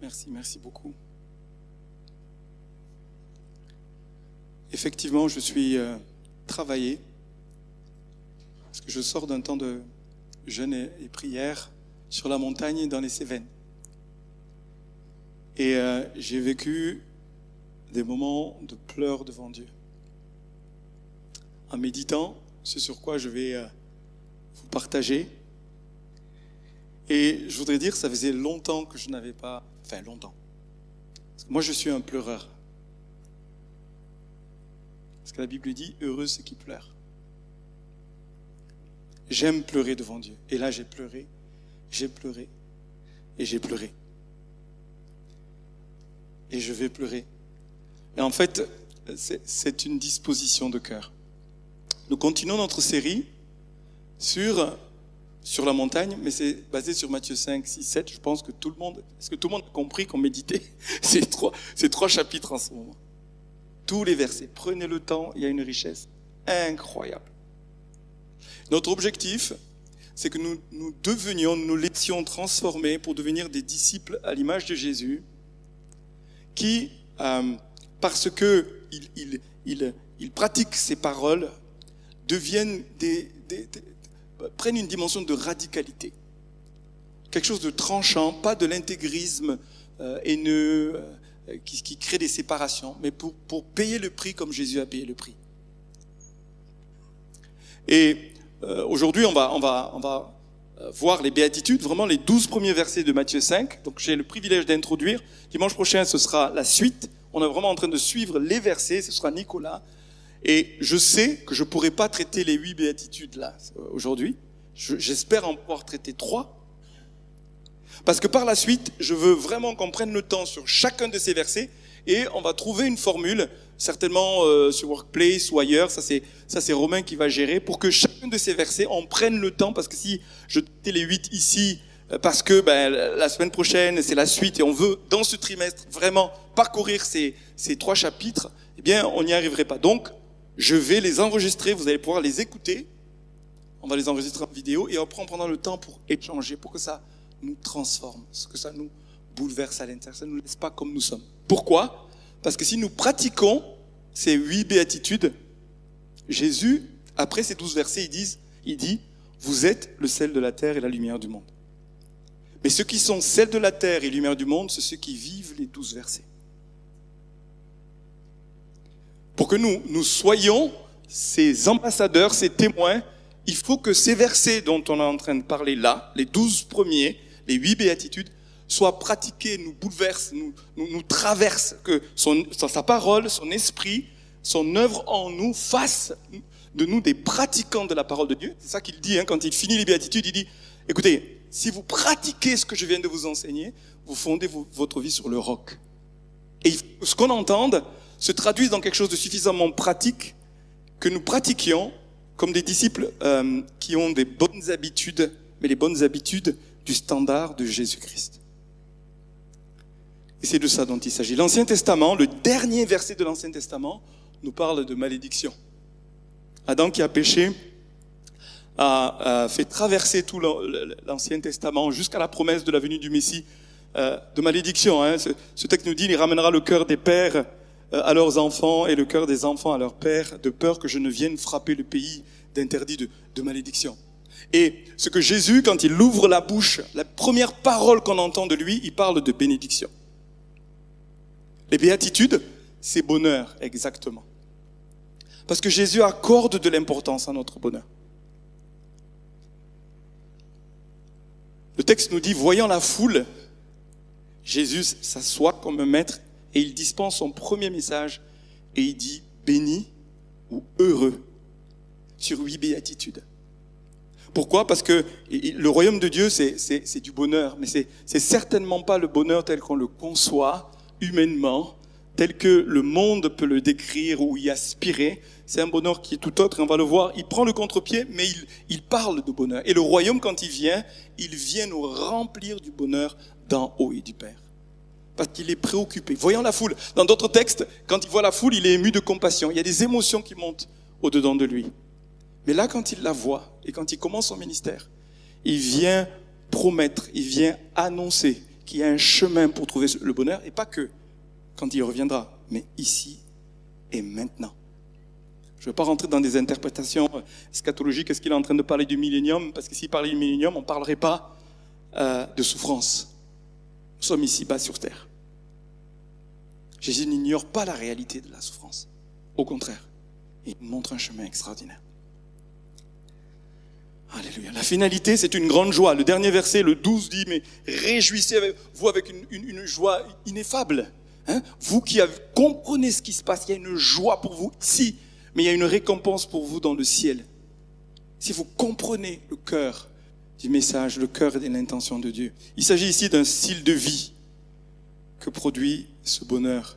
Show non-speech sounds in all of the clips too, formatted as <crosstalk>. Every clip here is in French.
Merci, merci beaucoup. Effectivement, je suis euh, travaillé parce que je sors d'un temps de jeûne et, prière sur la montagne dans les Cévennes. Et euh, j'ai vécu des moments de pleurs devant Dieu. En méditant, ce sur quoi je vais euh, vous partager. Et je voudrais dire, ça faisait longtemps que je n'avais pas, enfin longtemps. Moi, je suis un pleureur. Parce que la Bible dit, heureux ceux qui pleurent. J'aime pleurer devant Dieu. Et là, j'ai pleuré, j'ai pleuré, et j'ai pleuré. Et je vais pleurer. Et en fait, c'est une disposition de cœur. Nous continuons notre série sur, sur la montagne, mais c'est basé sur Matthieu 5, 6, 7. Je pense que tout le monde, est-ce que tout le monde a compris qu'on méditait <laughs> ces trois, ces trois chapitres en ce moment? Tous les versets. Prenez le temps, il y a une richesse incroyable. Notre objectif, c'est que nous, nous devenions, nous nous laissions transformer pour devenir des disciples à l'image de Jésus, qui, euh, parce que il, il, il, pratique ces paroles, deviennent des- prennent une dimension de radicalité. Quelque chose de tranchant, pas de l'intégrisme euh, haineux euh, qui, crée des séparations, mais pour, payer le prix comme Jésus a payé le prix. Et euh, aujourd'hui, on va, on va, on va voir les béatitudes, vraiment les douze premiers versets de Matthieu 5. Donc j'ai le privilège d'introduire. Dimanche prochain, ce sera la suite. On est vraiment en train de suivre les versets. Ce sera Nicolas. Et je sais que je pourrai pas traiter les huit béatitudes là euh, aujourd'hui. Je- J'espère en pouvoir traiter trois. Parce que par la suite, je veux vraiment qu'on prenne le temps sur chacun de ces versets et on va trouver une formule, certainement euh, sur Workplace ou ailleurs, ça c'est ça c'est Romain qui va gérer, pour que chacun de ces versets, on prenne le temps, parce que si je traitais les huit ici, euh, parce que ben, la semaine prochaine c'est la suite et on veut dans ce trimestre vraiment parcourir ces, ces trois chapitres, eh bien on n'y arriverait pas. Donc je vais les enregistrer, vous allez pouvoir les écouter, on va les enregistrer en vidéo et après on prendra le temps pour échanger, pour que ça nous transforme, que ça nous bouleverse à l'intérieur, ça ne nous laisse pas comme nous sommes. Pourquoi? Parce que si nous pratiquons ces huit béatitudes, Jésus, après ces douze versets, il dit, il dit, vous êtes le sel de la terre et la lumière du monde. Mais ceux qui sont sel de la terre et lumière du monde, c'est ceux qui vivent les douze versets. Pour que nous, nous soyons ces ambassadeurs, ces témoins, il faut que ces versets dont on est en train de parler là, les douze premiers, les huit béatitudes, soient pratiqués, nous bouleversent, nous, nous, traversent, que son, sa parole, son esprit, son œuvre en nous fasse de nous des pratiquants de la parole de Dieu. C'est ça qu'il dit hein, quand il finit les béatitudes, il dit, écoutez, si vous pratiquez ce que je viens de vous enseigner, vous fondez vo- votre vie sur le roc. Et ce qu'on entende se traduise dans quelque chose de suffisamment pratique que nous pratiquions comme des disciples euh, qui ont des bonnes habitudes, mais les bonnes habitudes du standard de Jésus-Christ. Et c'est de ça dont il s'agit. L'Ancien Testament, le dernier verset de l'Ancien Testament, nous parle de malédiction. Adam qui a péché a, fait traverser tout l'An- l'Ancien Testament jusqu'à la promesse de la venue du Messie euh, de malédiction. Hein. Ce, ce texte nous dit, il ramènera le cœur des pères à leurs enfants et le cœur des enfants à leurs pères, de peur que je ne vienne frapper le pays d'interdit de, de malédiction. Et ce que Jésus, quand il ouvre la bouche, la première parole qu'on entend de lui, il parle de bénédiction. Les béatitudes, c'est bonheur, exactement. Parce que Jésus accorde de l'importance à notre bonheur. Le texte nous dit, voyant la foule, Jésus s'assoit comme un maître et il dispense son premier message et il dit béni ou heureux sur huit béatitudes. Pourquoi? Parce que le royaume de Dieu, c'est, du bonheur, mais c'est, certainement pas le bonheur tel qu'on le conçoit humainement, tel que le monde peut le décrire ou y aspirer. C'est un bonheur qui est tout autre, on va le voir. Il prend le contre-pied, mais il, il parle de bonheur. Et le royaume, quand il vient, il vient nous remplir du bonheur d'en haut et du Père. Parce qu'il est préoccupé. Voyant la foule. Dans d'autres textes, quand il voit la foule, il est ému de compassion. Il y a des émotions qui montent au-dedans de lui. Mais là, quand il la voit et quand il commence son ministère, il vient promettre, il vient annoncer qu'il y a un chemin pour trouver le bonheur, et pas que quand il reviendra, mais ici et maintenant. Je ne vais pas rentrer dans des interprétations scatologiques. Est-ce qu'il est en train de parler du millénium? Parce que s'il parlait du millénium, on ne parlerait pas euh, de souffrance. Nous sommes ici bas sur terre. Jésus n'ignore pas la réalité de la souffrance. Au contraire, il montre un chemin extraordinaire. Alléluia. La finalité, c'est une grande joie. Le dernier verset, le 12, dit, mais réjouissez-vous avec une, joie ineffable. Hein? vous qui comprenez ce qui se passe, il y a une joie pour vous ici, mais il y a une récompense pour vous dans le ciel. Si vous comprenez le cœur du message, le cœur et l'intention de Dieu. Il s'agit ici d'un style de vie que produit ce bonheur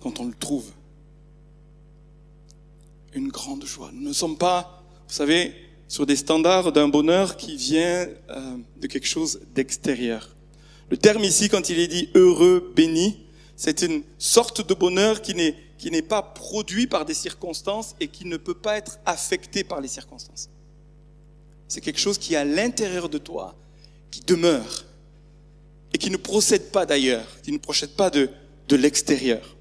quand on le trouve. Une grande joie. Nous ne sommes pas, vous savez, sur des standards d'un bonheur qui vient euh, de quelque chose d'extérieur. Le terme ici, quand il est dit heureux, béni, c'est une sorte de bonheur qui n'est, qui n'est pas produit par des circonstances et qui ne peut pas être affecté par les circonstances. C'est quelque chose qui est à l'intérieur de toi, qui demeure et qui ne procède pas d'ailleurs, qui ne procède pas de, de l'extérieur.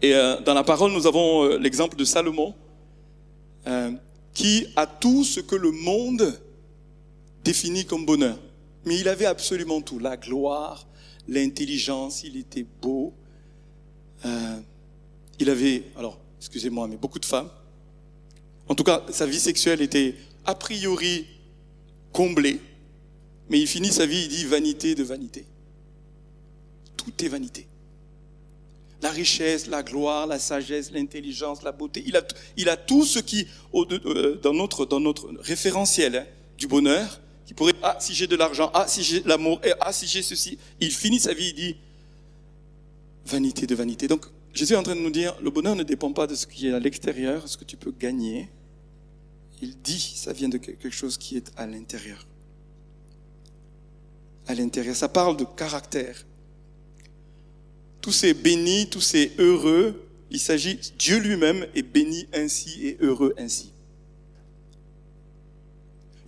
Et euh, dans la parole, nous avons euh, l'exemple de Salomon, euh, qui a tout ce que le monde définit comme bonheur. Mais il avait absolument tout, la gloire, l'intelligence, il était beau. Euh, il avait, alors, excusez-moi, mais beaucoup de femmes. En tout cas, sa vie sexuelle était a priori comblée. Mais il finit sa vie, il dit vanité de vanité. Tout est vanité. La richesse, la gloire, la sagesse, l'intelligence, la beauté. Il a, il a tout ce qui, euh, dans notre, référentiel hein, du bonheur, qui pourrait, ah, si j'ai de l'argent, ah, si j'ai l'amour, ah, si j'ai ceci. Il finit sa vie, il dit, vanité de vanité. Donc, Jésus est en train de nous dire, le bonheur ne dépend pas de ce qui est à l'extérieur, ce que tu peux gagner. Il dit, ça vient de quelque chose qui est à l'intérieur à l'intérieur. Ça parle de caractère. Tous ces bénis, tous ces heureux, il s'agit, Dieu lui-même est béni ainsi et heureux ainsi.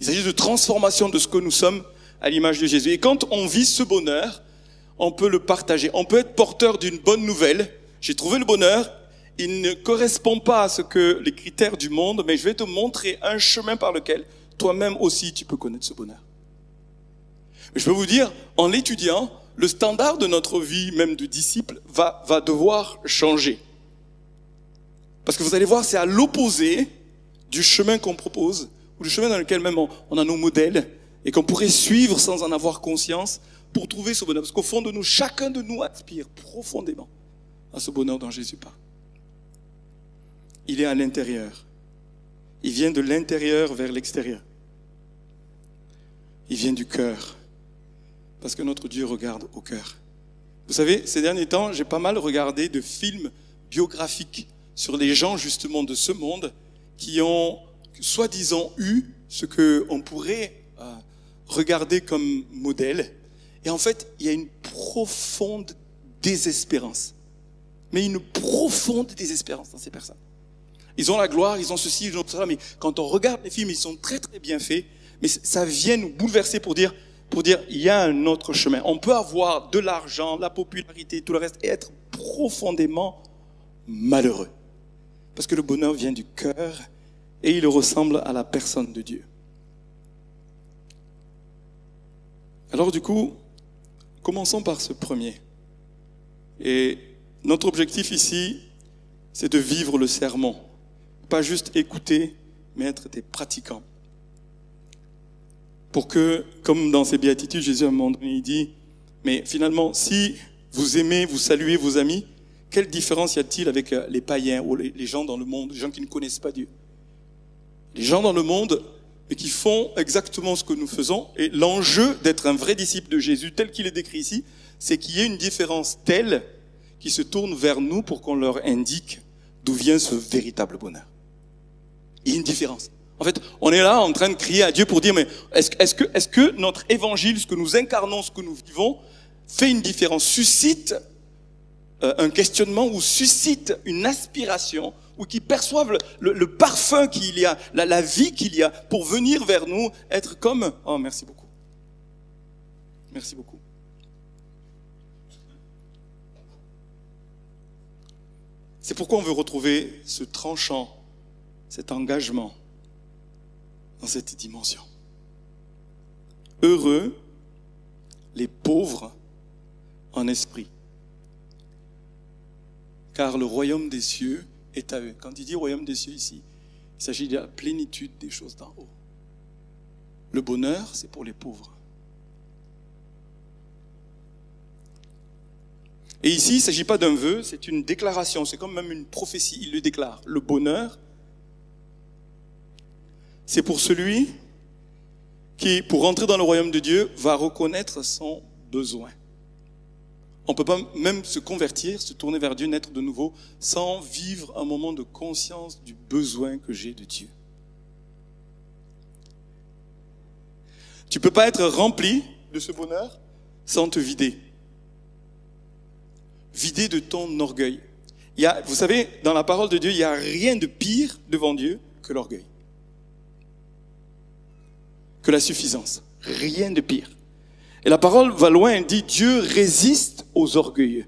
Il s'agit de transformation de ce que nous sommes à l'image de Jésus. Et quand on vit ce bonheur, on peut le partager. On peut être porteur d'une bonne nouvelle. J'ai trouvé le bonheur. Il ne correspond pas à ce que les critères du monde, mais je vais te montrer un chemin par lequel toi-même aussi tu peux connaître ce bonheur. Je peux vous dire, en l'étudiant, le standard de notre vie, même de disciple, va, va devoir changer. Parce que vous allez voir, c'est à l'opposé du chemin qu'on propose, ou du chemin dans lequel même on, a nos modèles, et qu'on pourrait suivre sans en avoir conscience pour trouver ce bonheur. Parce qu'au fond de nous, chacun de nous aspire profondément à ce bonheur dont Jésus parle. Il est à l'intérieur. Il vient de l'intérieur vers l'extérieur. Il vient du cœur. Parce que notre Dieu regarde au cœur. Vous savez, ces derniers temps, j'ai pas mal regardé de films biographiques sur les gens justement de ce monde qui ont soi-disant eu ce qu'on pourrait euh, regarder comme modèle. Et en fait, il y a une profonde désespérance. Mais une profonde désespérance dans ces personnes. Ils ont la gloire, ils ont ceci, ils ont cela, mais quand on regarde les films, ils sont très très bien faits. Mais ça vient nous bouleverser pour dire, pour dire il y a un autre chemin. On peut avoir de l'argent, la popularité, tout le reste, et être profondément malheureux. Parce que le bonheur vient du cœur et il ressemble à la personne de Dieu. Alors du coup, commençons par ce premier. Et notre objectif ici, c'est de vivre le sermon. Pas juste écouter, mais être des pratiquants pour que, comme dans ses béatitudes, Jésus à un moment donné, il dit, mais finalement, si vous aimez, vous saluez vos amis, quelle différence y a-t-il avec euh, les païens ou les gens dans le monde, les gens qui ne connaissent pas Dieu? Les gens dans le monde, mais qui font exactement ce que nous faisons. Et l'enjeu d'être un vrai disciple de Jésus, tel qu'il est décrit ici, c'est qu'il y ait une différence telle qui se tourne vers nous pour qu'on leur indique d'où vient ce véritable bonheur. Il y a une différence. En fait, on est là en train de crier à Dieu pour dire, mais est-ce que, notre évangile, ce que nous incarnons, ce que nous vivons, fait une différence, suscite euh, un questionnement ou suscite une aspiration ou qui perçoivent le, parfum qu'il y a, la, la vie qu'il y a pour venir vers nous, être comme... Oh, merci beaucoup. Merci beaucoup. C'est pourquoi on veut retrouver ce tranchant, cet engagement dans cette dimension. Heureux les pauvres en esprit, car le royaume des cieux est à eux. Quand il dit royaume des cieux ici, il s'agit de la plénitude des choses d'en haut. Le bonheur, c'est pour les pauvres. Et ici, il ne s'agit pas d'un vœu, c'est une déclaration, c'est comme même une prophétie, il le déclare. Le bonheur, c'est pour celui qui, pour entrer dans le royaume de Dieu, va reconnaître son besoin. On ne peut pas même se convertir, se tourner vers Dieu, naître de nouveau, sans vivre un moment de conscience du besoin que j'ai de Dieu. Tu ne peux pas être rempli de ce bonheur sans te vider. Vider de ton orgueil. Il y a, vous savez, dans la parole de Dieu, il n'y a rien de pire devant Dieu que l'orgueil. La suffisance. Rien de pire. Et la parole va loin, elle dit Dieu résiste aux orgueilleux.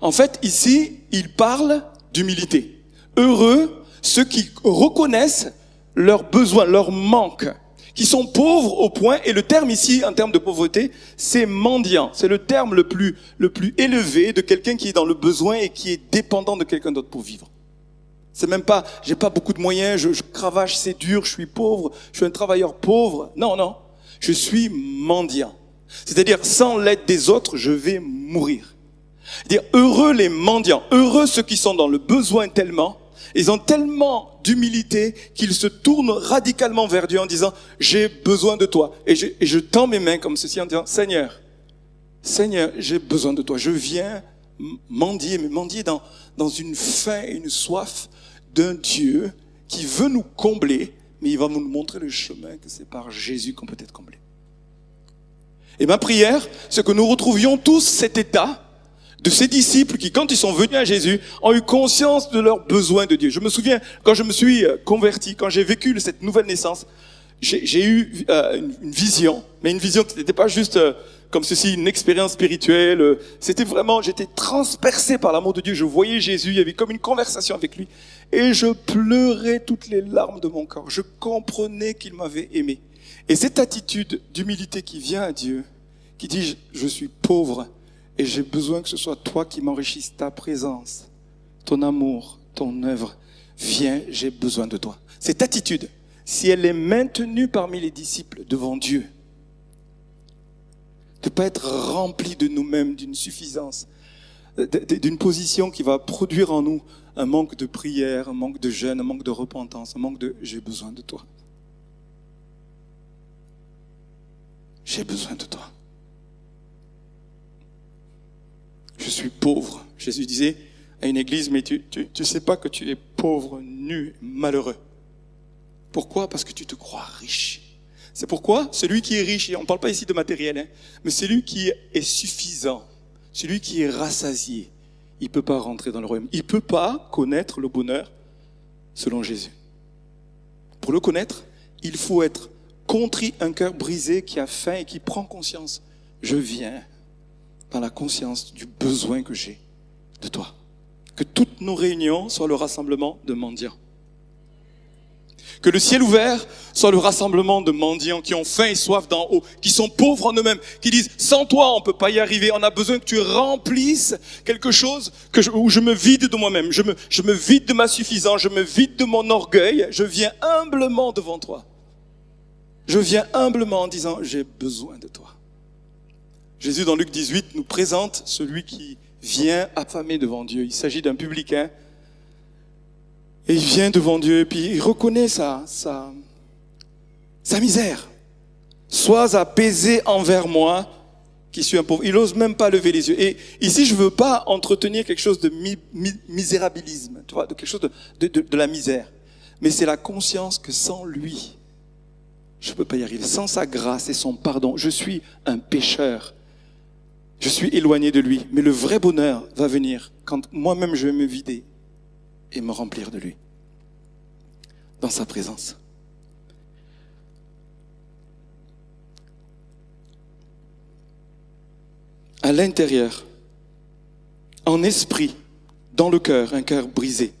En fait, ici, il parle d'humilité. Heureux ceux qui reconnaissent leurs besoins, leurs manques, qui sont pauvres au point, et le terme ici, en termes de pauvreté, c'est mendiant. C'est le terme le plus, le plus élevé de quelqu'un qui est dans le besoin et qui est dépendant de quelqu'un d'autre pour vivre. C'est même pas, j'ai pas beaucoup de moyens, je, je cravache, c'est dur, je suis pauvre, je suis un travailleur pauvre. Non, non. Je suis mendiant. C'est-à-dire, sans l'aide des autres, je vais mourir. Dire heureux les mendiants, heureux ceux qui sont dans le besoin tellement, ils ont tellement d'humilité qu'ils se tournent radicalement vers Dieu en disant, j'ai besoin de toi. Et je, et je tends mes mains comme ceci en disant, Seigneur, Seigneur, j'ai besoin de toi. Je viens mendier, mais mendier dans, dans une faim et une soif d'un Dieu qui veut nous combler, mais il va nous montrer le chemin que c'est par Jésus qu'on peut être comblé. Et ma prière, c'est que nous retrouvions tous cet état de ces disciples qui, quand ils sont venus à Jésus, ont eu conscience de leurs besoins de Dieu. Je me souviens, quand je me suis euh, converti, quand j'ai vécu cette nouvelle naissance, j'ai eu euh, une, vision, mais une vision qui n'était pas juste euh, comme ceci, une expérience spirituelle. C'était vraiment, j'étais transpercé par l'amour de Dieu. Je voyais Jésus, il y avait comme une conversation avec lui. Et je pleurais toutes les larmes de mon corps. Je comprenais qu'il m'avait aimé. Et cette attitude d'humilité qui vient à Dieu, qui dit je suis pauvre et j'ai besoin que ce soit toi qui m'enrichisse ta présence, ton amour, ton œuvre. Viens, j'ai besoin de toi. Cette attitude, si elle est maintenue parmi les disciples devant Dieu, de pas être rempli de nous-mêmes, d'une suffisance, d'une position qui va produire en nous un manque de prière, un manque de jeûne, un manque de repentance, un manque de j'ai besoin de toi. J'ai besoin de toi. Je suis pauvre. Jésus disait à une église, mais tu ne tu, sais pas que tu es pauvre, nu, malheureux. Pourquoi? Parce que tu te crois riche. C'est pourquoi celui qui est riche, et on ne parle pas ici de matériel, hein, mais celui qui est suffisant, celui qui est rassasié, il ne peut pas rentrer dans le royaume. Il ne peut pas connaître le bonheur selon Jésus. Pour le connaître, il faut être contrit, un cœur brisé qui a faim et qui prend conscience. Je viens dans la conscience du besoin que j'ai de toi. Que toutes nos réunions soient le rassemblement de mendiants. Que le ciel ouvert soit le rassemblement de mendiants qui ont faim et soif d'en haut, qui sont pauvres en eux-mêmes, qui disent sans toi on peut pas y arriver, on a besoin que tu remplisses quelque chose que où je me vide de moi-même, je me, je me vide de ma suffisance, je me vide de mon orgueil, je viens humblement devant toi. Je viens humblement en disant, j'ai besoin de toi. Jésus, dans Luc 18, nous présente celui qui vient affamé devant Dieu. Il s'agit d'un publicain. Et il vient devant Dieu, et puis il reconnaît sa, sa, sa misère. Sois apaisé envers moi, qui suis un pauvre. Il n'ose même pas lever les yeux. Et ici, je ne veux pas entretenir quelque chose de misérabilisme, tu vois, de quelque chose de, de, de la misère. Mais c'est la conscience que sans lui, je ne peux pas y arriver. Sans sa grâce et son pardon, je suis un pécheur. Je suis éloigné de lui. Mais le vrai bonheur va venir quand moi-même je vais me vider et me remplir de lui. Dans sa présence. À l'intérieur, en esprit, dans le cœur, un cœur brisé.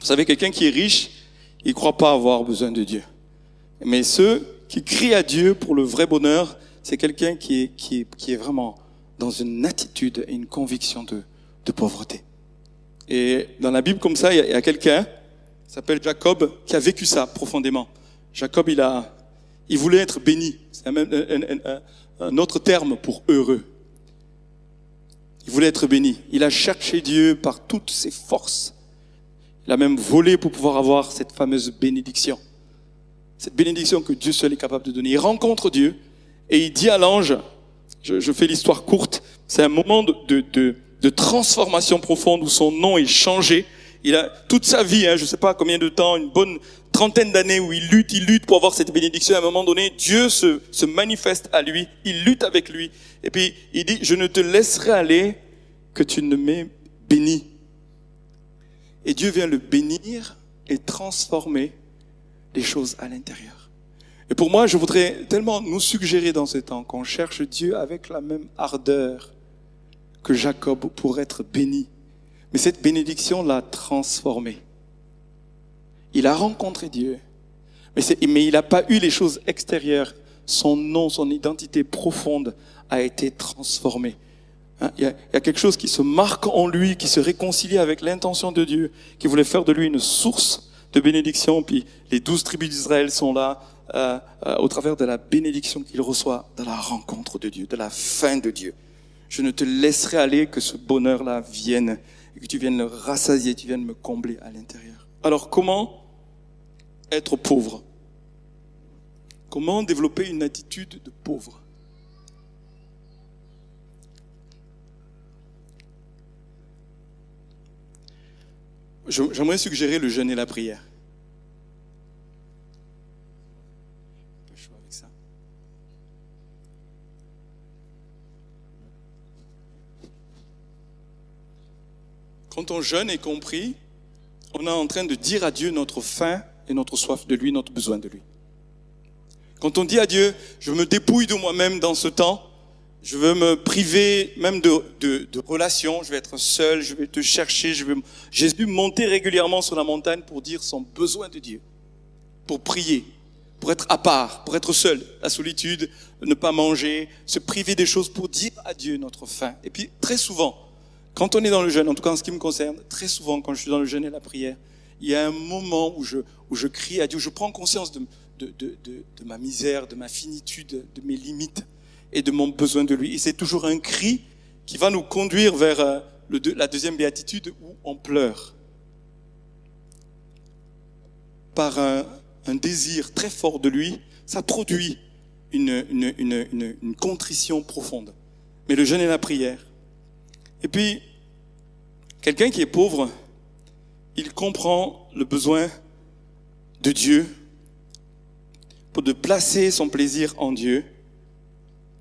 Vous savez, quelqu'un qui est riche, il ne croit pas avoir besoin de Dieu. Mais ceux qui crient à Dieu pour le vrai bonheur, c'est quelqu'un qui est, vraiment dans une attitude et une conviction de pauvreté. Et dans la Bible comme ça, il y a, quelqu'un, s'appelle Jacob, qui a vécu ça profondément. Jacob, il a, il voulait être béni. C'est un, autre terme pour heureux. Il voulait être béni. Il a cherché Dieu par toutes ses forces. Il a même volé pour pouvoir avoir cette fameuse bénédiction. Cette bénédiction que Dieu seul est capable de donner. Il rencontre Dieu et il dit à l'ange, je, fais l'histoire courte, c'est un moment de, de, transformation profonde où son nom est changé. Il a toute sa vie, hein, je ne sais pas combien de temps, une bonne trentaine d'années où il lutte, il lutte pour avoir cette bénédiction. À un moment donné, Dieu se, se manifeste à lui, il lutte avec lui. Et puis il dit, je ne te laisserai aller que tu ne m'aies béni. Et Dieu vient le bénir et transformer les choses à l'intérieur. Et pour moi, je voudrais tellement nous suggérer dans ce temps qu'on cherche Dieu avec la même ardeur que Jacob pour être béni. Mais cette bénédiction l'a transformé. Il a rencontré Dieu, mais, il n'a pas eu les choses extérieures. Son nom, son identité profonde a été transformée. Hein, il y, a, quelque chose qui se marque en lui, qui se réconcilie avec l'intention de Dieu, qui voulait faire de lui une source de bénédiction. Puis les douze tribus d'Israël sont là euh, euh, au travers de la bénédiction qu'il reçoit de la rencontre de Dieu, de la fin de Dieu. Je ne te laisserai aller que ce bonheur-là vienne et que tu viennes le rassasier, tu viennes me combler à l'intérieur. Alors comment être pauvre? Comment développer une attitude de pauvre? J'aimerais suggérer le jeûne et la prière. Quand on jeûne et compris, on est en train de dire à Dieu notre faim et notre soif de lui, notre besoin de lui. Quand on dit à Dieu, je me dépouille de moi-même dans ce temps, je veux me priver même de, de, de, relations, je vais être seul, je vais te chercher, je vais Jésus monter régulièrement sur la montagne pour dire son besoin de Dieu, pour prier, pour être à part, pour être seul, la solitude, ne pas manger, se priver des choses pour dire à Dieu notre faim. Et puis très souvent, quand on est dans le jeûne, en tout cas en ce qui me concerne, très souvent quand je suis dans le jeûne et la prière, il y a un moment où je, où je crie à Dieu, je prends conscience de, de, de, de ma misère, de ma finitude, de mes limites et de mon besoin de lui. Et c'est toujours un cri qui va nous conduire vers euh, la deuxième béatitude où on pleure. Par un, un désir très fort de lui, ça produit une, une, une, une, contrition profonde. Mais le jeûne et la prière. Et puis, quelqu'un qui est pauvre, il comprend le besoin de Dieu pour de placer son plaisir en Dieu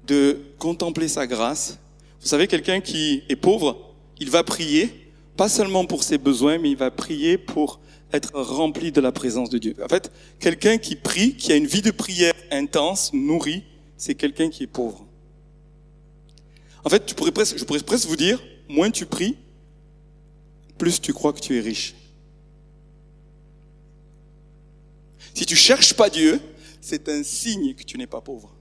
de contempler sa grâce. Vous savez, quelqu'un qui est pauvre, il va prier, pas seulement pour ses besoins, mais il va prier pour être rempli de la présence de Dieu. En fait, quelqu'un qui prie, qui a une vie de prière intense, nourrie, c'est quelqu'un qui est pauvre. En fait, tu pourrais presque, je pourrais presque vous dire, moins tu pries, plus tu crois que tu es riche. Si tu cherches pas Dieu, c'est un signe que tu n'es pas pauvre.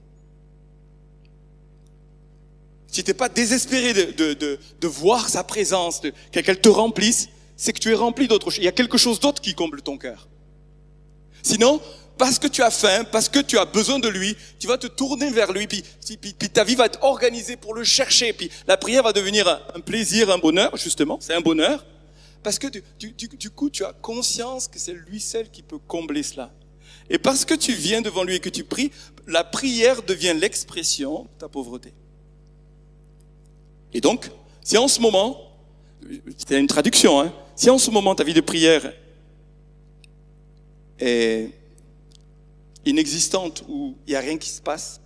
si tu n'es pas désespéré de, de, de, de, voir sa présence, qu'elle te remplisse, c'est que tu es rempli d'autre chose. Il y a quelque chose d'autre qui comble ton cœur. Sinon, parce que tu as faim, parce que tu as besoin de lui, tu vas te tourner vers lui, puis, ta vie va être organisée pour le chercher, puis la prière va devenir un, plaisir, un bonheur, justement, c'est un bonheur, parce que du, du coup, tu as conscience que c'est lui seul qui peut combler cela. Et parce que tu viens devant lui et que tu pries, la prière devient l'expression de ta pauvreté. Et donc, si en ce moment, c'est une traduction, hein, si en ce moment ta vie de prière est inexistante ou il n'y a rien qui se passe,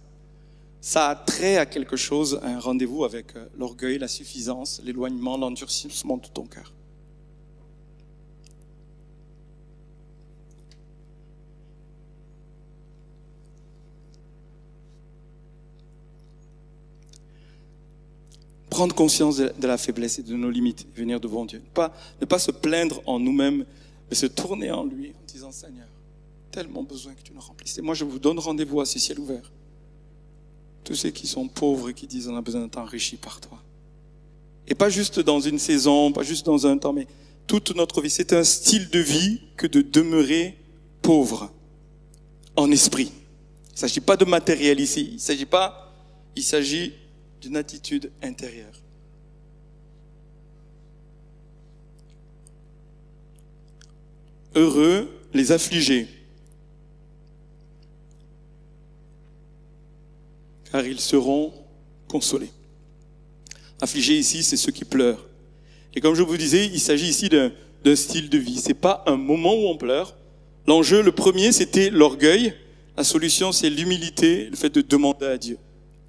ça a trait à quelque chose, un rendez-vous avec euh, l'orgueil, la suffisance, l'éloignement, l'endurcissement de ton cœur. prendre conscience de, la faiblesse et de nos limites, venir devant Dieu. Ne pas se plaindre en nous-mêmes, mais se tourner en lui en disant Seigneur, tellement besoin que tu nous remplisses. Et moi, je vous donne rendez-vous à ce ciel ouvert. Tous ceux qui sont pauvres et qui disent on a besoin d'être enrichis par toi. Et pas juste dans une saison, pas juste dans un temps, mais toute notre vie. C'est un style de vie que de demeurer pauvre en esprit. Il ne s'agit pas de matériel ici. Il s'agit pas, il s'agit d'une attitude intérieure. Heureux les affligés, car ils seront consolés. Affligés ici, c'est ceux qui pleurent. Et comme je vous disais, il s'agit ici d'un style de vie. C'est pas un moment où on pleure. L'enjeu, le premier, c'était l'orgueil. La solution, c'est l'humilité, le fait de demander à Dieu.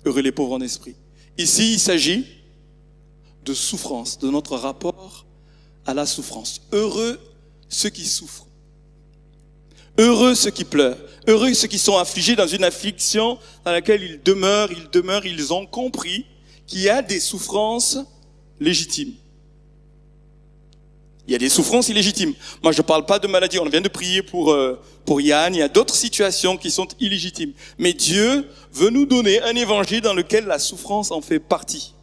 Heureux les pauvres en esprit. Ici, il s'agit de souffrance, de notre rapport à la souffrance. Heureux ceux qui souffrent. Heureux ceux qui pleurent. Heureux ceux qui sont affligés dans une affliction dans laquelle ils demeurent, ils demeurent, ils ont compris qu'il y a des souffrances légitimes. Il y a des souffrances illégitimes. Moi, je ne parle pas de maladie. On vient de prier pour, euh, pour Yann. Il y a d'autres situations qui sont illégitimes. Mais Dieu veut nous donner un évangile dans lequel la souffrance en fait partie.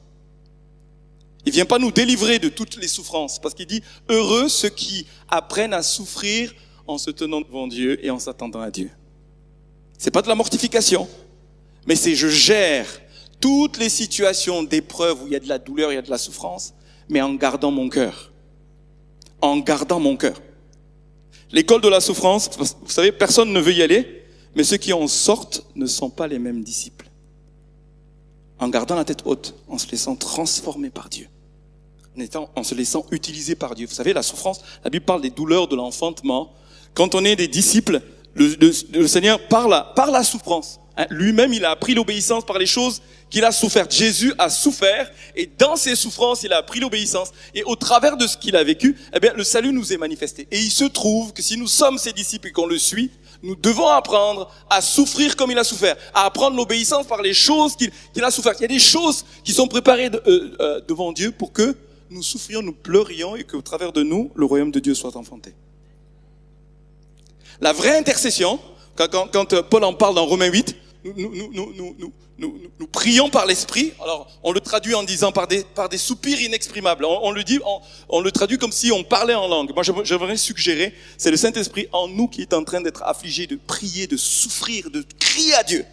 Il vient pas nous délivrer de toutes les souffrances. Parce qu'il dit, heureux ceux qui apprennent à souffrir en se tenant devant Dieu et en s'attendant à Dieu. C'est pas de la mortification. Mais c'est je gère toutes les situations d'épreuve où il y a de la douleur, il y a de la souffrance, mais en gardant mon cœur en gardant mon cœur. L'école de la souffrance, vous savez, personne ne veut y aller, mais ceux qui en sortent ne sont pas les mêmes disciples. En gardant la tête haute, en se laissant transformer par Dieu, en, étant, en se laissant utiliser par Dieu. Vous savez, la souffrance, la Bible parle des douleurs de l'enfantement. Quand on est des disciples, le, le Seigneur parle par la souffrance. Hein, lui-même, il a appris l'obéissance par les choses qu'il a souffert. Jésus a souffert et dans ses souffrances, il a appris l'obéissance. Et au travers de ce qu'il a vécu, eh bien, le salut nous est manifesté. Et il se trouve que si nous sommes ses disciples et qu'on le suit, nous devons apprendre à souffrir comme il a souffert, à apprendre l'obéissance par les choses qu'il a souffert. Il y a des choses qui sont préparées euh, euh, devant Dieu pour que nous souffrions, nous pleurions et qu'au travers de nous, le royaume de Dieu soit enfanté. La vraie intercession, quand, quand, quand Paul en parle dans Romains 8, nous, prions par l'esprit. Alors, on le traduit en disant par des, par des soupirs inexprimables. On, le dit, on, le traduit comme si on parlait en langue. Moi, j'aimerais suggérer, c'est le Saint-Esprit en nous qui est en train d'être affligé, de prier, de souffrir, de crier à Dieu.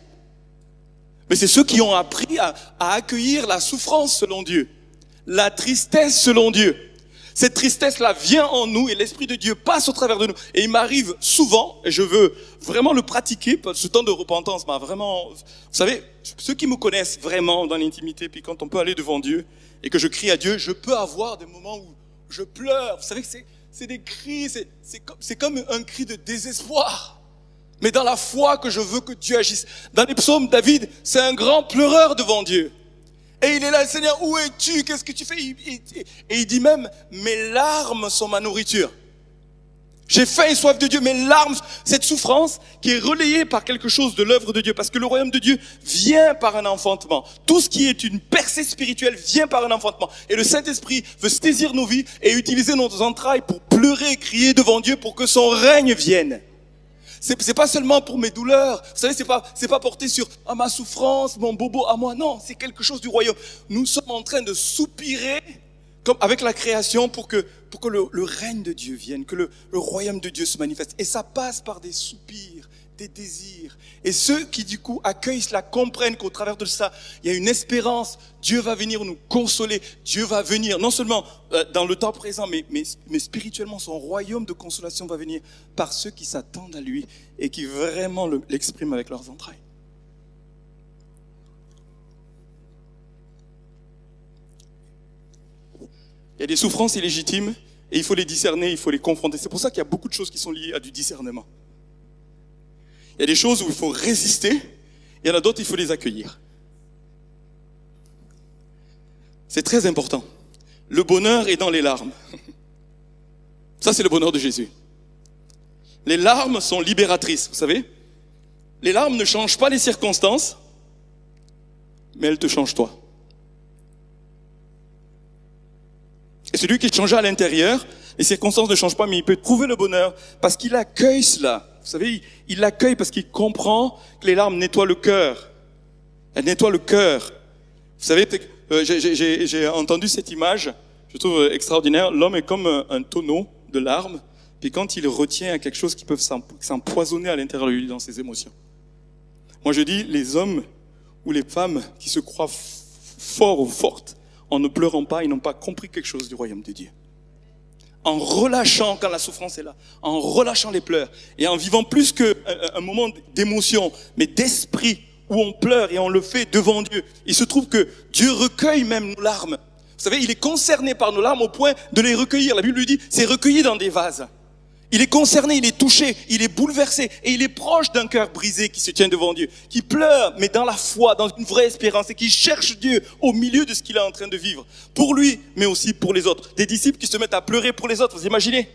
Mais c'est ceux qui ont appris à accueillir la souffrance selon Dieu, la tristesse selon Dieu. Cette tristesse-là vient en nous et l'Esprit de Dieu passe au travers de nous. Et il m'arrive souvent, et je veux vraiment le pratiquer, ce temps de repentance m'a vraiment... Vous savez, ceux qui me connaissent vraiment dans l'intimité, puis quand on peut aller devant Dieu et que je crie à Dieu, je peux avoir des moments où je pleure. Vous savez que c'est des cris, c'est comme, comme un cri de désespoir. Mais dans la foi que je veux que Dieu agisse. Dans les psaumes, David, c'est un grand pleureur devant Dieu. Et il est là, Seigneur, où es-tu? Qu'est-ce que tu fais? Et il dit même, mes larmes sont ma nourriture. J'ai faim et soif de Dieu, mes larmes, cette souffrance qui est relayée par quelque chose de l'œuvre de Dieu, parce que le royaume de Dieu vient par un enfantement. Tout ce qui est une percée spirituelle vient par un enfantement. Et le Saint-Esprit veut saisir nos vies et utiliser nos entrailles pour pleurer et crier devant Dieu pour que son règne vienne. C'est pas seulement pour mes douleurs. Vous savez, c'est pas, c'est pas porté sur ah, ma souffrance, mon bobo à moi. Non, c'est quelque chose du royaume. Nous sommes en train de soupirer comme avec la création pour que, pour que le, règne de Dieu vienne, que le royaume de Dieu se manifeste. Et ça passe par des soupirs, des désirs. Et ceux qui du coup accueillent cela comprennent qu'au travers de ça, il y a une espérance. Dieu va venir nous consoler. Dieu va venir, non seulement euh, dans le temps présent, mais, mais, mais spirituellement, son royaume de consolation va venir par ceux qui s'attendent à lui et qui vraiment l'expriment avec leurs entrailles. Il y a des souffrances illégitimes et il faut les discerner, il faut les confronter. C'est pour ça qu'il y a beaucoup de choses qui sont liées à du discernement. Il y a des choses où il faut résister, il y en a d'autres, il faut les accueillir. C'est très important. Le bonheur est dans les larmes. <laughs> Ça, c'est le bonheur de Jésus. Les larmes sont libératrices, vous savez. Les larmes ne changent pas les circonstances, mais elles te changent toi. celui qui est changé à l'intérieur, les circonstances ne changent pas, mais il peut trouver le bonheur parce qu'il accueille cela. Vous savez, il l'accueille parce qu'il comprend que les larmes nettoient le cœur. Elles nettoient le cœur. Vous savez, euh, j'ai entendu cette image, je trouve extraordinaire. L'homme est comme un tonneau de larmes, puis quand il retient quelque chose qui peut s'empoisonner à l'intérieur de lui dans ses émotions. Moi, je dis, les hommes ou les femmes qui se croient forts ou fortes, en ne pleurant pas, ils n'ont pas compris quelque chose du royaume de Dieu. En relâchant quand la souffrance est là, en relâchant les pleurs et en vivant plus qu'un un moment d'émotion, mais d'esprit où on pleure et on le fait devant Dieu. Il se trouve que Dieu recueille même nos larmes. Vous savez, il est concerné par nos larmes au point de les recueillir. La Bible lui dit, c'est recueilli dans des vases. Il est concerné, il est touché, il est bouleversé et il est proche d'un cœur brisé qui se tient devant Dieu, qui pleure, mais dans la foi, dans une vraie espérance et qui cherche Dieu au milieu de ce qu'il est en train de vivre. Pour lui, mais aussi pour les autres. Des disciples qui se mettent à pleurer pour les autres, vous imaginez?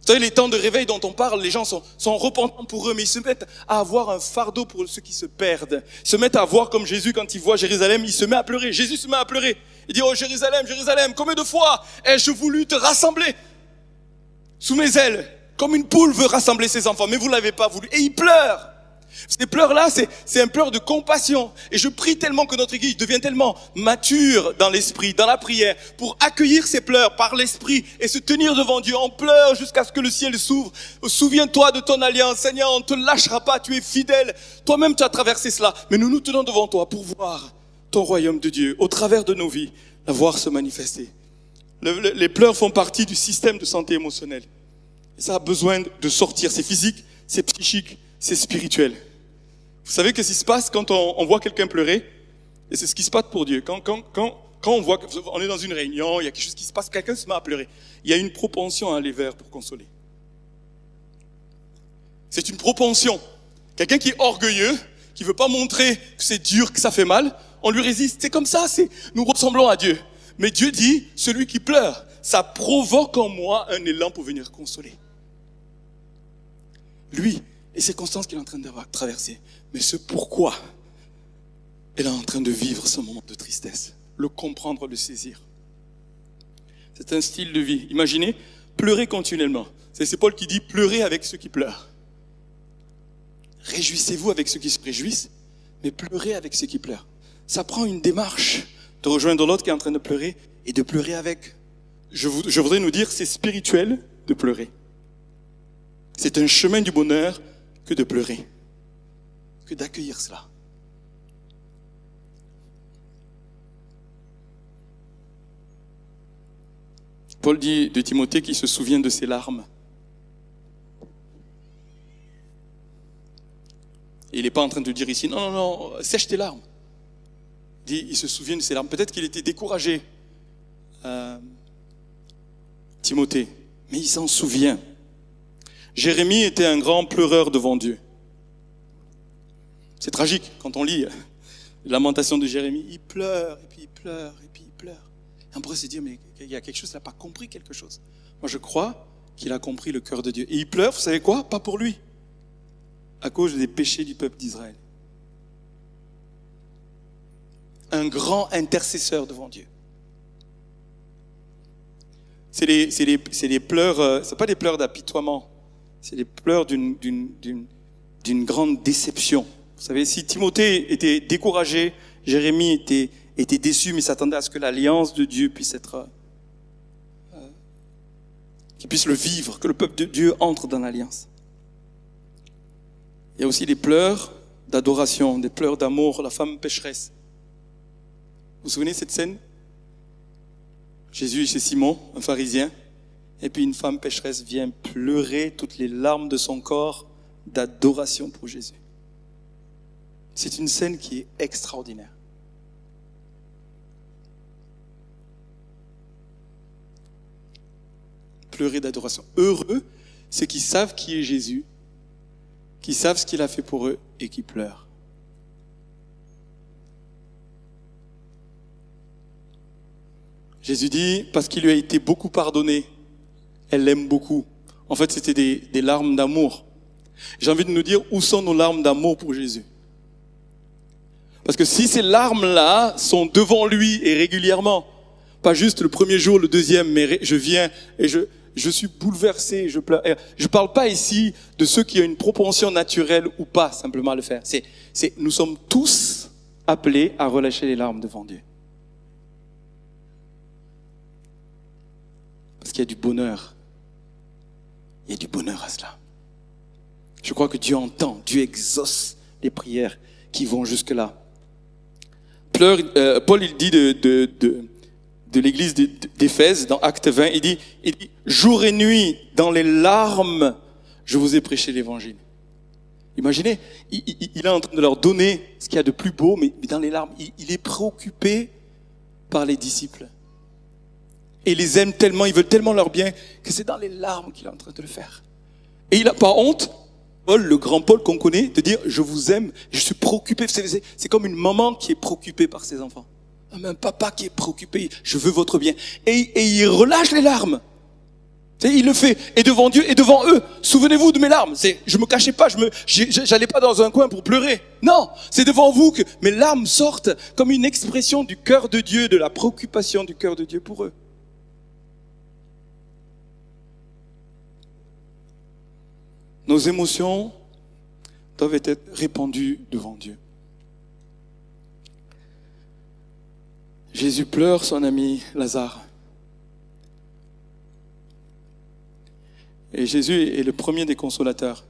Vous savez, les temps de réveil dont on parle, les gens sont, sont repentants pour eux, mais ils se mettent à avoir un fardeau pour ceux qui se perdent. Ils se mettent à voir comme Jésus, quand il voit Jérusalem, il se met à pleurer. Jésus se met à pleurer. Il dit, oh Jérusalem, Jérusalem, combien de fois ai-je voulu te rassembler sous mes ailes? Comme une poule veut rassembler ses enfants, mais vous l'avez pas voulu. Et il pleure. Ces pleurs-là, c'est un pleur de compassion. Et je prie tellement que notre Église devienne tellement mature dans l'esprit, dans la prière, pour accueillir ces pleurs par l'esprit et se tenir devant Dieu. On pleure jusqu'à ce que le ciel s'ouvre. Souviens-toi de ton alliance. Seigneur, on ne te lâchera pas. Tu es fidèle. Toi-même, tu as traversé cela. Mais nous nous tenons devant toi pour voir ton royaume de Dieu au travers de nos vies, la voir se manifester. les pleurs font partie du système de santé émotionnelle. Ça a besoin de sortir. C'est physique, c'est psychique, c'est spirituel. Vous savez qu'est-ce qui se passe quand on, voit quelqu'un pleurer Et c'est ce qui se passe pour Dieu. Quand, quand, quand, quand on voit qu'on est dans une réunion, il y a quelque chose qui se passe, quelqu'un se met à pleurer. Il y a une propension à aller vers pour consoler. C'est une propension. Quelqu'un qui est orgueilleux, qui veut pas montrer que c'est dur, que ça fait mal, on lui résiste. C'est comme ça, c'est, nous ressemblons à Dieu. Mais Dieu dit, celui qui pleure, ça provoque en moi un élan pour venir consoler lui, et circonstances qu'il est en train d'avoir traversées, mais ce pourquoi elle est en train de vivre ce moment de tristesse. Le comprendre, le saisir. C'est un style de vie. Imaginez, pleurer continuellement. C'est Paul qui dit pleurer avec ceux qui pleurent. Réjouissez-vous avec ceux qui se réjouissent, mais pleurez avec ceux qui pleurent. Ça prend une démarche de rejoindre l'autre qui est en train de pleurer et de pleurer avec. Je, je voudrais nous dire, c'est spirituel de pleurer. C'est un chemin du bonheur que de pleurer, que d'accueillir cela. Paul dit de Timothée qu'il se souvient de ses larmes. il n'est pas en train de dire ici, non, non, non, sèche tes larmes. Il dit, il se souvient de ses larmes. Peut-être qu'il était découragé, euh, Timothée, mais il s'en souvient. Jérémie était un grand pleureur devant Dieu. C'est tragique quand on lit la lamentation de Jérémie. Il pleure, et puis il pleure, et puis il pleure. On pourrait se dire, mais il y a quelque chose, il n'a pas compris quelque chose. Moi, je crois qu'il a compris le cœur de Dieu. Et il pleure, vous savez quoi? Pas pour lui, à cause des péchés du peuple d'Israël. Un grand intercesseur devant Dieu. C'est les, pleurs, euh, c'est pas des pleurs d'apitoiement c'est les pleurs d'une grande déception. Vous savez, si Timothée était découragé, Jérémie était, déçu, mais s'attendait à ce que l'alliance de Dieu puisse être, euh, qu'il puisse le vivre, que le peuple de Dieu entre dans l'alliance. Il y a aussi des pleurs d'adoration, des pleurs d'amour, la femme pécheresse. Vous vous souvenez de cette scène? Jésus chez Simon, un pharisien, et puis une femme pécheresse vient pleurer toutes les larmes de son corps d'adoration pour Jésus. C'est une scène qui est extraordinaire. Pleurer d'adoration. Heureux, c'est qui savent qui est Jésus, qui savent ce qu'il a fait pour eux et qui pleurent. Jésus dit, parce qu'il lui a été beaucoup pardonné, elle l'aime beaucoup. En fait, c'était des, larmes d'amour. J'ai envie de nous dire, où sont nos larmes d'amour pour Jésus? Parce que si ces larmes-là sont devant lui et régulièrement, pas juste le premier jour, le deuxième, mais je viens et je, je suis bouleversé, je pleure. Je parle pas ici de ceux qui ont une propension naturelle ou pas simplement à le faire. C'est, c'est, nous sommes tous appelés à relâcher les larmes devant Dieu. Parce qu'il y a du bonheur. Il y a du bonheur à cela. Je crois que Dieu entend, Dieu exauce les prières qui vont jusque-là. Euh, Paul, il dit de, l'église d'Éphèse, dans Acte 20, il dit, il dit, jour et nuit, dans les larmes, je vous ai prêché l'évangile. Imaginez, il, est en train de leur donner ce qu'il y a de plus beau, mais, dans les larmes, il, est préoccupé par les disciples. Et il les aime tellement, il veut tellement leur bien, que c'est dans les larmes qu'il est en train de le faire. Et il n'a pas honte, Paul, le grand Paul qu'on connaît, de dire, je vous aime, je suis préoccupé. C'est comme une maman qui est préoccupée par ses enfants. Un papa qui est préoccupé, je veux votre bien. Et, et il relâche les larmes. il le fait. Et devant Dieu et devant eux. Souvenez-vous de mes larmes. C'est, je me cachais pas, je me, j'allais pas dans un coin pour pleurer. Non. C'est devant vous que mes larmes sortent comme une expression du cœur de Dieu, de la préoccupation du cœur de Dieu pour eux. Nos émotions doivent être répandues devant Dieu. Jésus pleure son ami Lazare. Et Jésus est le premier des consolateurs.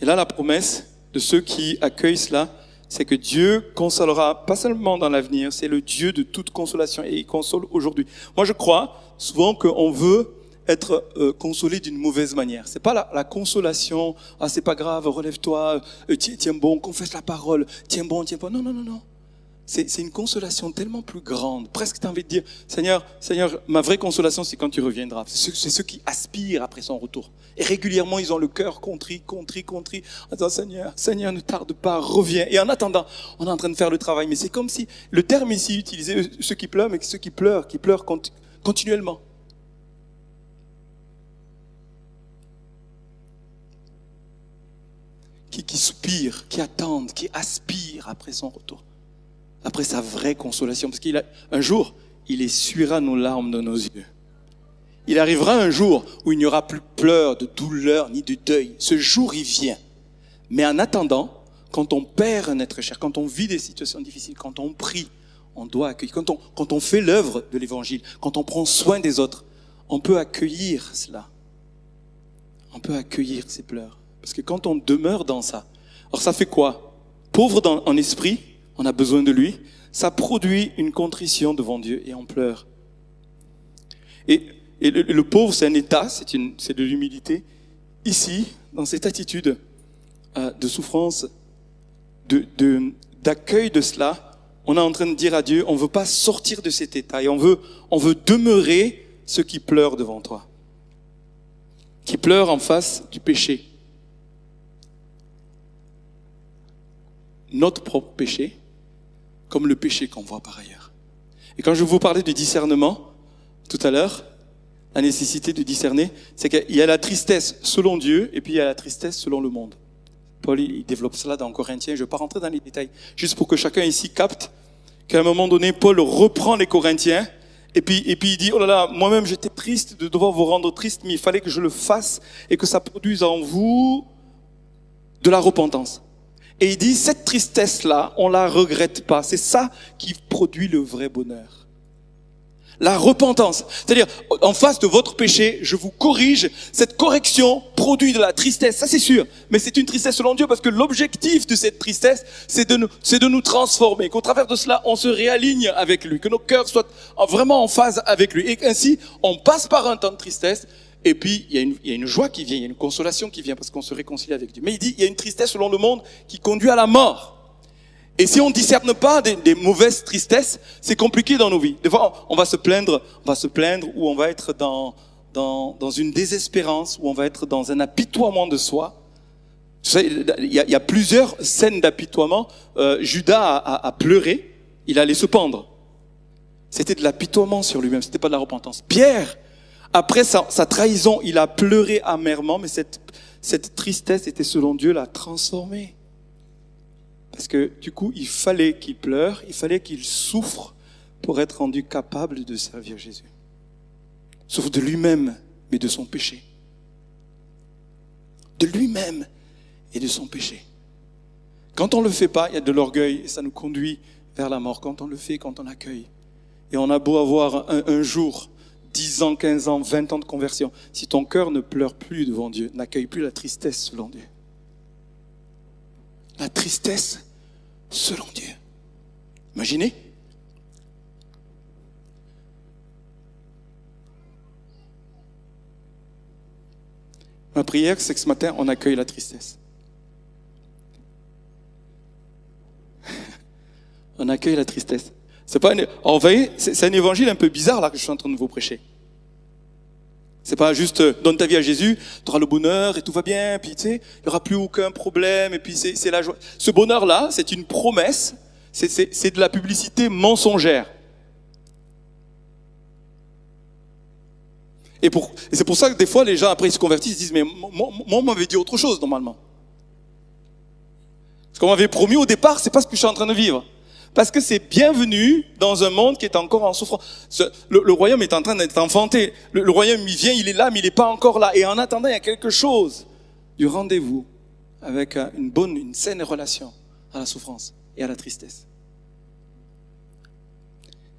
Et là, la promesse de ceux qui accueillent cela, c'est que Dieu consolera, pas seulement dans l'avenir, c'est le Dieu de toute consolation et il console aujourd'hui. Moi, je crois souvent qu'on veut être euh, consolé d'une mauvaise manière. C'est pas la, consolation, ah c'est pas grave, relève-toi, euh, tiens, bon, confesse la parole, tiens bon, tiens bon. Non, non, non, non c'est une consolation tellement plus grande. Presque tu as envie de dire, Seigneur, Seigneur, ma vraie consolation, c'est quand tu reviendras. C'est ceux, qui aspirent après son retour. Et régulièrement, ils ont le cœur contrit, contrit, contrit. En disant, Seigneur, Seigneur, ne tarde pas, reviens. Et en attendant, on est en train de faire le travail. Mais c'est comme si le terme ici utilisé, ceux qui pleurent, mais ceux qui pleurent, qui pleurent continuellement. Qui, qui soupirent, qui attendent, qui aspirent après son retour après sa vraie consolation. Parce qu'il a, un jour, il essuiera nos larmes de nos yeux. Il arrivera un jour où il n'y aura plus de pleurs, de douleur, ni de deuil. Ce jour, il vient. Mais en attendant, quand on perd un être cher, quand on vit des situations difficiles, quand on prie, on doit accueillir. Quand on, quand on fait l'œuvre de l'évangile, quand on prend soin des autres, on peut accueillir cela. On peut accueillir ces pleurs. Parce que quand on demeure dans ça, alors ça fait quoi? Pauvre en esprit, on a besoin de lui, ça produit une contrition devant Dieu et on pleure. Et, le, pauvre, c'est un état, c'est de l'humilité. Ici, dans cette attitude euh, de souffrance, d'accueil de, cela, on est en train de dire à Dieu, on veut pas sortir de cet état et on veut, on veut demeurer ceux qui pleurent devant toi, qui pleurent en face du péché. Notre propre péché, comme le péché qu'on voit par ailleurs. Et quand je vous parlais du discernement tout à l'heure, la nécessité de discerner, c'est qu'il y a la tristesse selon Dieu et puis il y a la tristesse selon le monde. Paul, il développe cela dans Corinthiens. Je ne vais pas rentrer dans les détails, juste pour que chacun ici capte qu'à un moment donné, Paul reprend les Corinthiens et puis, et puis il dit, oh là là, moi-même j'étais triste de devoir vous rendre triste, mais il fallait que je le fasse et que ça produise en vous de la repentance. Et il dit, cette tristesse-là, on la regrette pas. C'est ça qui produit le vrai bonheur. La repentance. C'est-à-dire, en face de votre péché, je vous corrige. Cette correction produit de la tristesse, ça c'est sûr. Mais c'est une tristesse selon Dieu parce que l'objectif de cette tristesse, c'est de nous, c'est de nous transformer. Qu'au travers de cela, on se réaligne avec lui. Que nos cœurs soient vraiment en phase avec lui. Et ainsi, on passe par un temps de tristesse et puis, il y, a une, il y, a une, joie qui vient, il y a une consolation qui vient parce qu'on se réconcilie avec Dieu. Mais il dit, il y a une tristesse selon le monde qui conduit à la mort. Et si on ne discerne pas des, des mauvaises tristesses, c'est compliqué dans nos vies. Des fois, on va se plaindre, on va se plaindre ou on va être dans, dans, dans une désespérance, ou on va être dans un apitoiement de soi. Il y a, il y a plusieurs scènes d'apitoiement. Euh, Judas a, a, a pleuré, il allait se pendre. C'était de l'apitoiement sur lui-même, c'était pas de la repentance. Pierre, après sa, trahison, il a pleuré amèrement, mais cette, tristesse était selon Dieu la transformer. Parce que du coup, il fallait qu'il pleure, il fallait qu'il souffre pour être rendu capable de servir Jésus. Sauf de lui-même, mais de son péché. De lui-même et de son péché. Quand on ne le fait pas, il y a de l'orgueil et ça nous conduit vers la mort. Quand on le fait, quand on accueille. Et on a beau avoir un jour, 10 ans, 15 ans, 20 ans de conversion. Si ton cœur ne pleure plus devant Dieu, n'accueille plus la tristesse selon Dieu. La tristesse selon Dieu. Imaginez. Ma prière, c'est que ce matin, on accueille la tristesse. <laughs> on accueille la tristesse. C'est pas un, c'est un évangile un peu bizarre là que je suis en train de vous prêcher. C'est pas juste euh, donne ta vie à Jésus, tu auras le bonheur et tout va bien, puis tu sais, il y aura plus aucun problème et puis c'est la joie. Ce bonheur là, c'est une promesse, c'est de la publicité mensongère. Et, pour, et c'est pour ça que des fois les gens après ils se convertissent, ils disent mais moi on m'avait dit autre chose normalement. Ce qu'on m'avait promis au départ, c'est pas ce que je suis en train de vivre. Parce que c'est bienvenu dans un monde qui est encore en souffrance. Le, royaume est en train d'être enfanté. Le, royaume, il vient, il est là, mais il n'est pas encore là. Et en attendant, il y a quelque chose du rendez-vous avec une bonne, une saine relation à la souffrance et à la tristesse.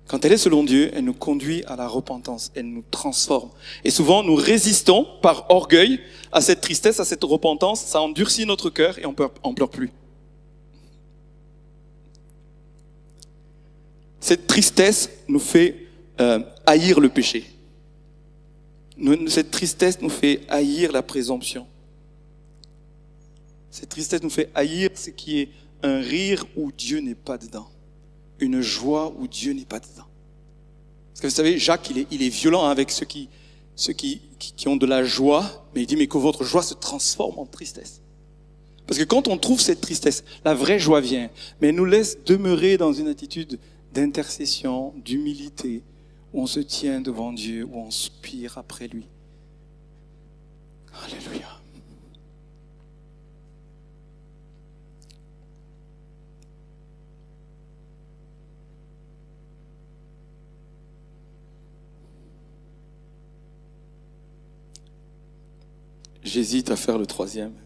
Quand elle est selon Dieu, elle nous conduit à la repentance, elle nous transforme. Et souvent, nous résistons par orgueil à cette tristesse, à cette repentance. Ça endurcit notre cœur et on ne pleure plus. Cette tristesse nous fait euh, haïr le péché. Cette tristesse nous fait haïr la présomption. Cette tristesse nous fait haïr ce qui est un rire où Dieu n'est pas dedans. Une joie où Dieu n'est pas dedans. Parce que vous savez, Jacques, il est, violent avec ceux, qui, ceux qui, qui, ont de la joie, mais il dit, mais que votre joie se transforme en tristesse. Parce que quand on trouve cette tristesse, la vraie joie vient, mais elle nous laisse demeurer dans une attitude d'intercession, d'humilité, où on se tient devant Dieu, où on spire après lui. Alléluia. J'hésite à faire le troisième.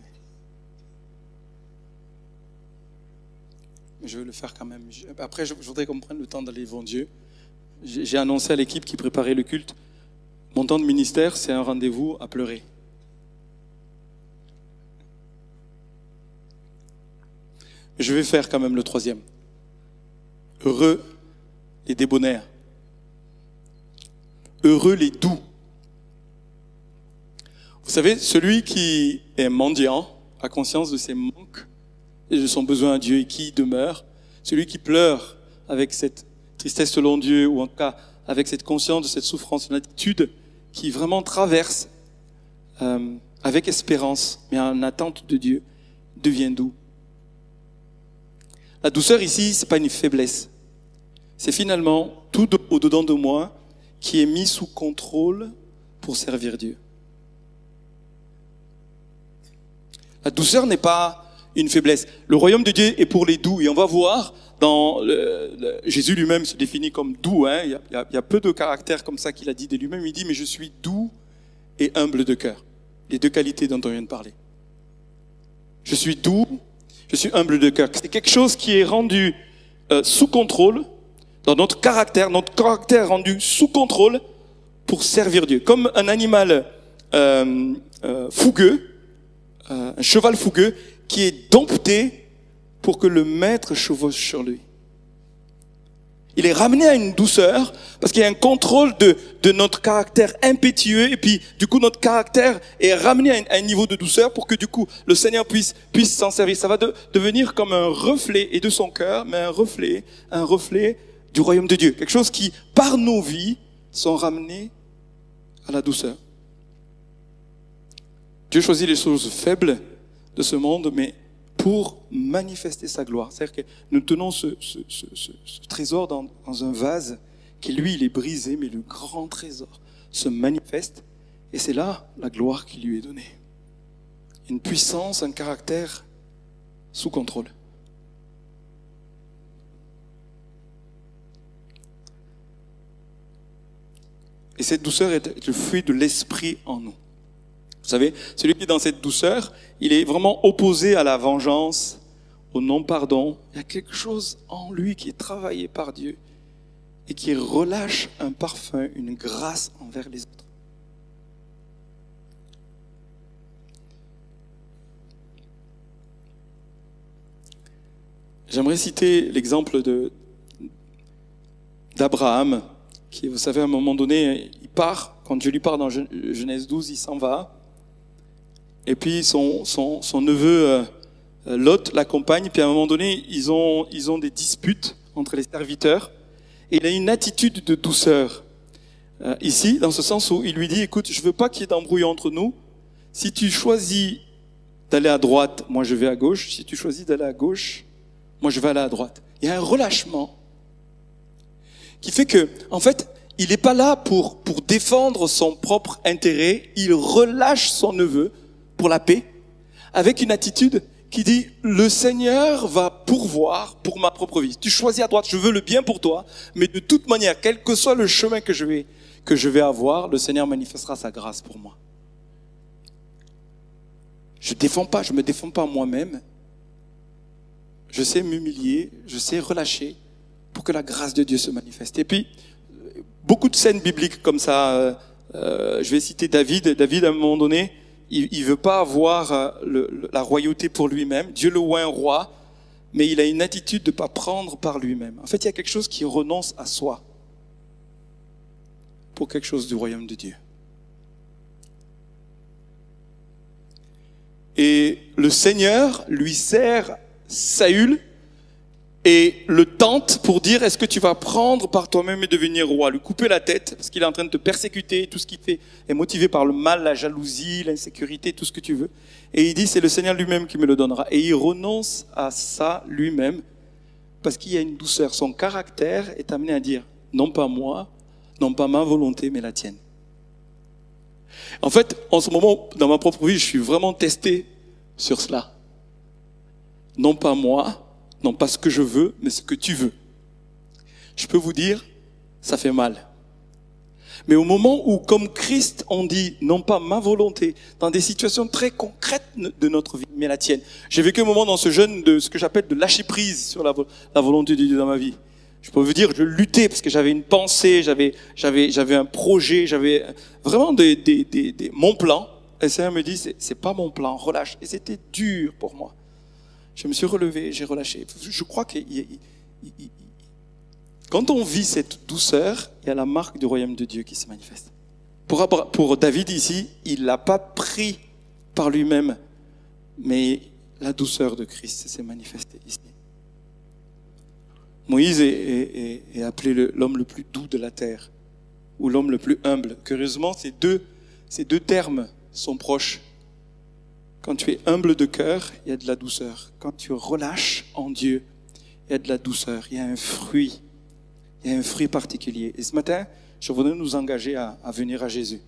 Je vais le faire quand même. Après, je voudrais qu'on prenne le temps d'aller devant Dieu. J'ai annoncé à l'équipe qui préparait le culte, mon temps de ministère, c'est un rendez-vous à pleurer. Je vais faire quand même le troisième. Heureux les débonnaires. Heureux les doux. Vous savez, celui qui est mendiant a conscience de ses manques de son besoin à Dieu et qui demeure, celui qui pleure avec cette tristesse selon Dieu, ou en tout cas avec cette conscience de cette souffrance, une attitude qui vraiment traverse euh, avec espérance, mais en attente de Dieu, devient doux. La douceur ici, c'est pas une faiblesse. C'est finalement tout au-dedans de moi qui est mis sous contrôle pour servir Dieu. La douceur n'est pas une faiblesse. Le royaume de Dieu est pour les doux. Et on va voir dans Jésus lui-même se définit comme doux. Hein. Il, y a, peu de caractères comme ça qu'il a dit de lui-même. Il dit, mais je suis doux et humble de cœur. Les deux qualités dont on vient de parler. Je suis doux, je suis humble de cœur. C'est quelque chose qui est rendu euh, sous contrôle dans notre caractère, notre caractère rendu sous contrôle pour servir Dieu. Comme un animal euh, euh, fougueux, un cheval fougueux, qui est dompté pour que le maître chevauche sur lui. Il est ramené à une douceur parce qu'il y a un contrôle de, de notre caractère impétueux et puis du coup notre caractère est ramené à un, niveau de douceur pour que du coup le Seigneur puisse, puisse s'en servir. Ça va devenir comme un reflet et de son cœur, mais un reflet, un reflet du royaume de Dieu. Quelque chose qui, par nos vies, sont ramenés à la douceur. Dieu choisit les choses faibles de ce monde, mais pour manifester sa gloire. C'est-à-dire que nous tenons ce, trésor dans, un vase qui, lui, il est brisé, mais le grand trésor se manifeste, et c'est là la gloire qui lui est donnée. Une puissance, un caractère sous contrôle. Et cette douceur est le fruit de l'esprit en nous. Vous savez, celui qui est dans cette douceur, il est vraiment opposé à la vengeance, au non-pardon. Il y a quelque chose en lui qui est travaillé par Dieu et qui relâche un parfum, une grâce envers les autres. J'aimerais citer l'exemple d'Abraham, qui, vous savez, à un moment donné, il part, quand Dieu lui parle dans Genèse 12, il s'en va. Et puis son, son, neveu euh, Lot l'accompagne, puis à un moment donné, ils ont, ils ont des disputes entre les serviteurs, et il a une attitude de douceur. Euh, ici, dans ce sens où il lui dit, écoute, je veux pas qu'il y ait d'embrouille entre nous. Si tu choisis d'aller à droite, moi je vais à gauche. Si tu choisis d'aller à gauche, moi je vais aller à droite. Il y a un relâchement qui fait que, en fait, il n'est pas là pour, pour défendre son propre intérêt, il relâche son neveu pour la paix, avec une attitude qui dit, le Seigneur va pourvoir pour ma propre vie. Tu choisis à droite, je veux le bien pour toi, mais de toute manière, quel que soit le chemin que je vais, que je vais avoir, le Seigneur manifestera sa grâce pour moi. Je défends pas, je me défends pas moi-même. Je sais m'humilier, je sais relâcher pour que la grâce de Dieu se manifeste. Et puis, beaucoup de scènes bibliques comme ça. Euh, euh je vais citer David. David, à un moment donné, il, veut pas avoir euh, la royauté pour lui-même. Dieu le un roi, mais il a une attitude de pas prendre par lui-même. En fait, il y a quelque chose qui renonce à soi pour quelque chose du royaume de Dieu. Et le Seigneur lui sert Saül et le tente pour dire est-ce que tu vas prendre par toi-même et devenir roi, lui couper la tête parce qu'il est en train de te persécuter, tout ce qu'il fait est motivé par le mal, la jalousie, l'insécurité, tout ce que tu veux. Et il dit c'est le Seigneur lui-même qui me le donnera. Et il renonce à ça lui-même parce qu'il y a une douceur. Son caractère est amené à dire non pas moi, non pas ma volonté, mais la tienne. En fait, en ce moment, dans ma propre vie, je suis vraiment testé sur cela. Non pas moi, non pas ce que je veux, mais ce que tu veux. Je peux vous dire, ça fait mal. Mais au moment où, comme Christ, on dit non pas ma volonté, dans des situations très concrètes de notre vie, mais la tienne. J'ai vécu un moment dans ce jeûne de ce que j'appelle de lâcher prise sur la, volonté de Dieu dans ma vie. Je peux vous dire, je luttais parce que j'avais une pensée, j'avais, j'avais, j'avais un projet, j'avais vraiment des, des, des, mon plan. Et Seigneur me dit, c'est pas mon plan, relâche. Et c'était dur pour moi. Je me suis relevé, j'ai relâché. Je crois que quand on vit cette douceur, il y a la marque du royaume de Dieu qui se manifeste. Pour, David ici, il l'a pas pris par lui-même, mais la douceur de Christ s'est manifestée ici. Moïse est, appelé l'homme le plus doux de la terre, ou l'homme le plus humble. Curieusement, ces deux, ces deux termes sont proches. Quand tu es humble de cœur, il y a de la douceur. Quand tu relâches en Dieu, il y a de la douceur. Il y a un fruit. Il y a un fruit particulier. Et ce matin, je voudrais nous engager à, venir à Jésus.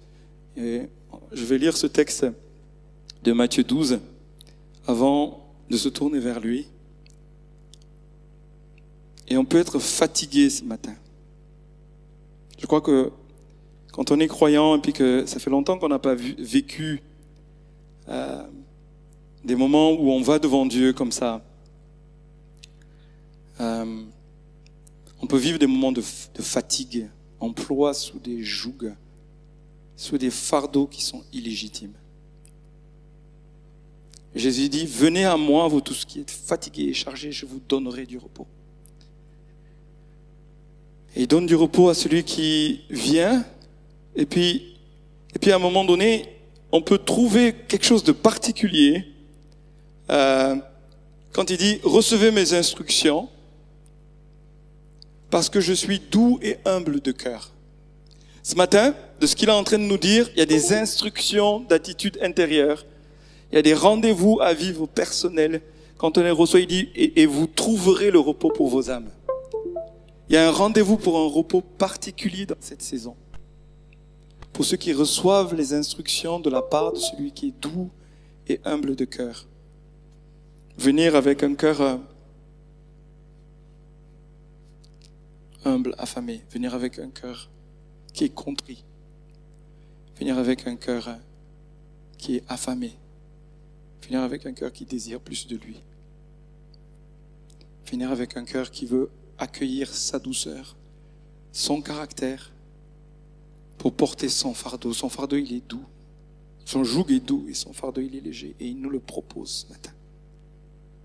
Je vais lire ce texte de Matthieu 12 avant de se tourner vers lui. Et on peut être fatigué ce matin. Je crois que quand on est croyant et puis que ça fait longtemps qu'on n'a pas vécu euh, des moments où on va devant Dieu comme ça. Euh, on peut vivre des moments de, fatigue, emploi sous des jougs, sous des fardeaux qui sont illégitimes. Jésus dit, venez à moi, vous tous qui êtes fatigués et chargés, je vous donnerai du repos. Et il donne du repos à celui qui vient, et puis, et puis à un moment donné, on peut trouver quelque chose de particulier euh, quand il dit recevez mes instructions parce que je suis doux et humble de cœur. Ce matin, de ce qu'il est en train de nous dire, il y a des instructions d'attitude intérieure, il y a des rendez-vous à vivre personnels. Quand on les reçoit, il dit et, et vous trouverez le repos pour vos âmes. Il y a un rendez-vous pour un repos particulier dans cette saison. Pour ceux qui reçoivent les instructions de la part de celui qui est doux et humble de cœur venir avec un cœur euh, humble, affamé, venir avec un cœur qui est compris, Finir avec un cœur qui est affamé. Finir avec un cœur qui désire plus de lui. Finir avec un cœur qui veut accueillir sa douceur, son caractère, pour porter son fardeau. Son fardeau, il est doux. Son joug est doux et son fardeau, il est léger. Et il nous le propose ce matin.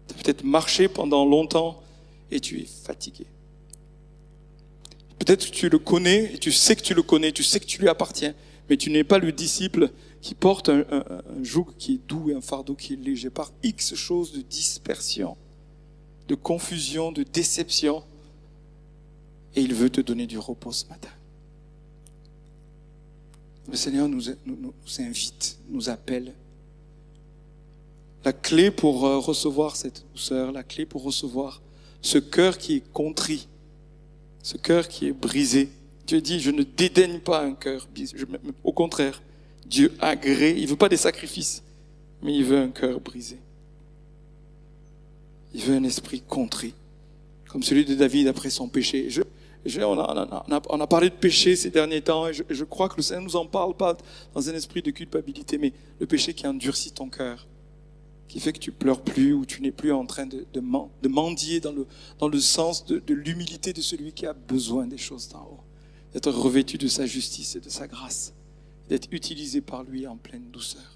Tu as peut-être marché pendant longtemps et tu es fatigué. Peut-être que tu le connais et tu sais que tu le connais, tu sais que tu lui appartiens, mais tu n'es pas le disciple qui porte un, joug qui est doux et un fardeau qui est léger par X choses de dispersion, de confusion, de déception. Et il veut te donner du repos ce matin. Le Seigneur nous, invite, nous appelle. La clé pour euh, recevoir cette douceur, la clé pour recevoir ce cœur qui est contrit, ce cœur qui est brisé. Dieu dit, je ne dédaigne pas un cœur. Au contraire, Dieu agrée, il veut pas des sacrifices, mais il veut un cœur brisé. Il veut un esprit contrit, comme celui de David après son péché. On, a, parlé de péché ces derniers temps, et je, crois que le Seigneur nous en parle pas dans un esprit de culpabilité, mais le péché qui endurcit ton cœur, qui fait que tu pleures plus ou tu n'es plus en train de, mendier dans le, sens de l'humilité de celui qui a besoin des choses d'en haut, d'être revêtu de sa justice et de sa grâce, d'être utilisé par lui en pleine douceur.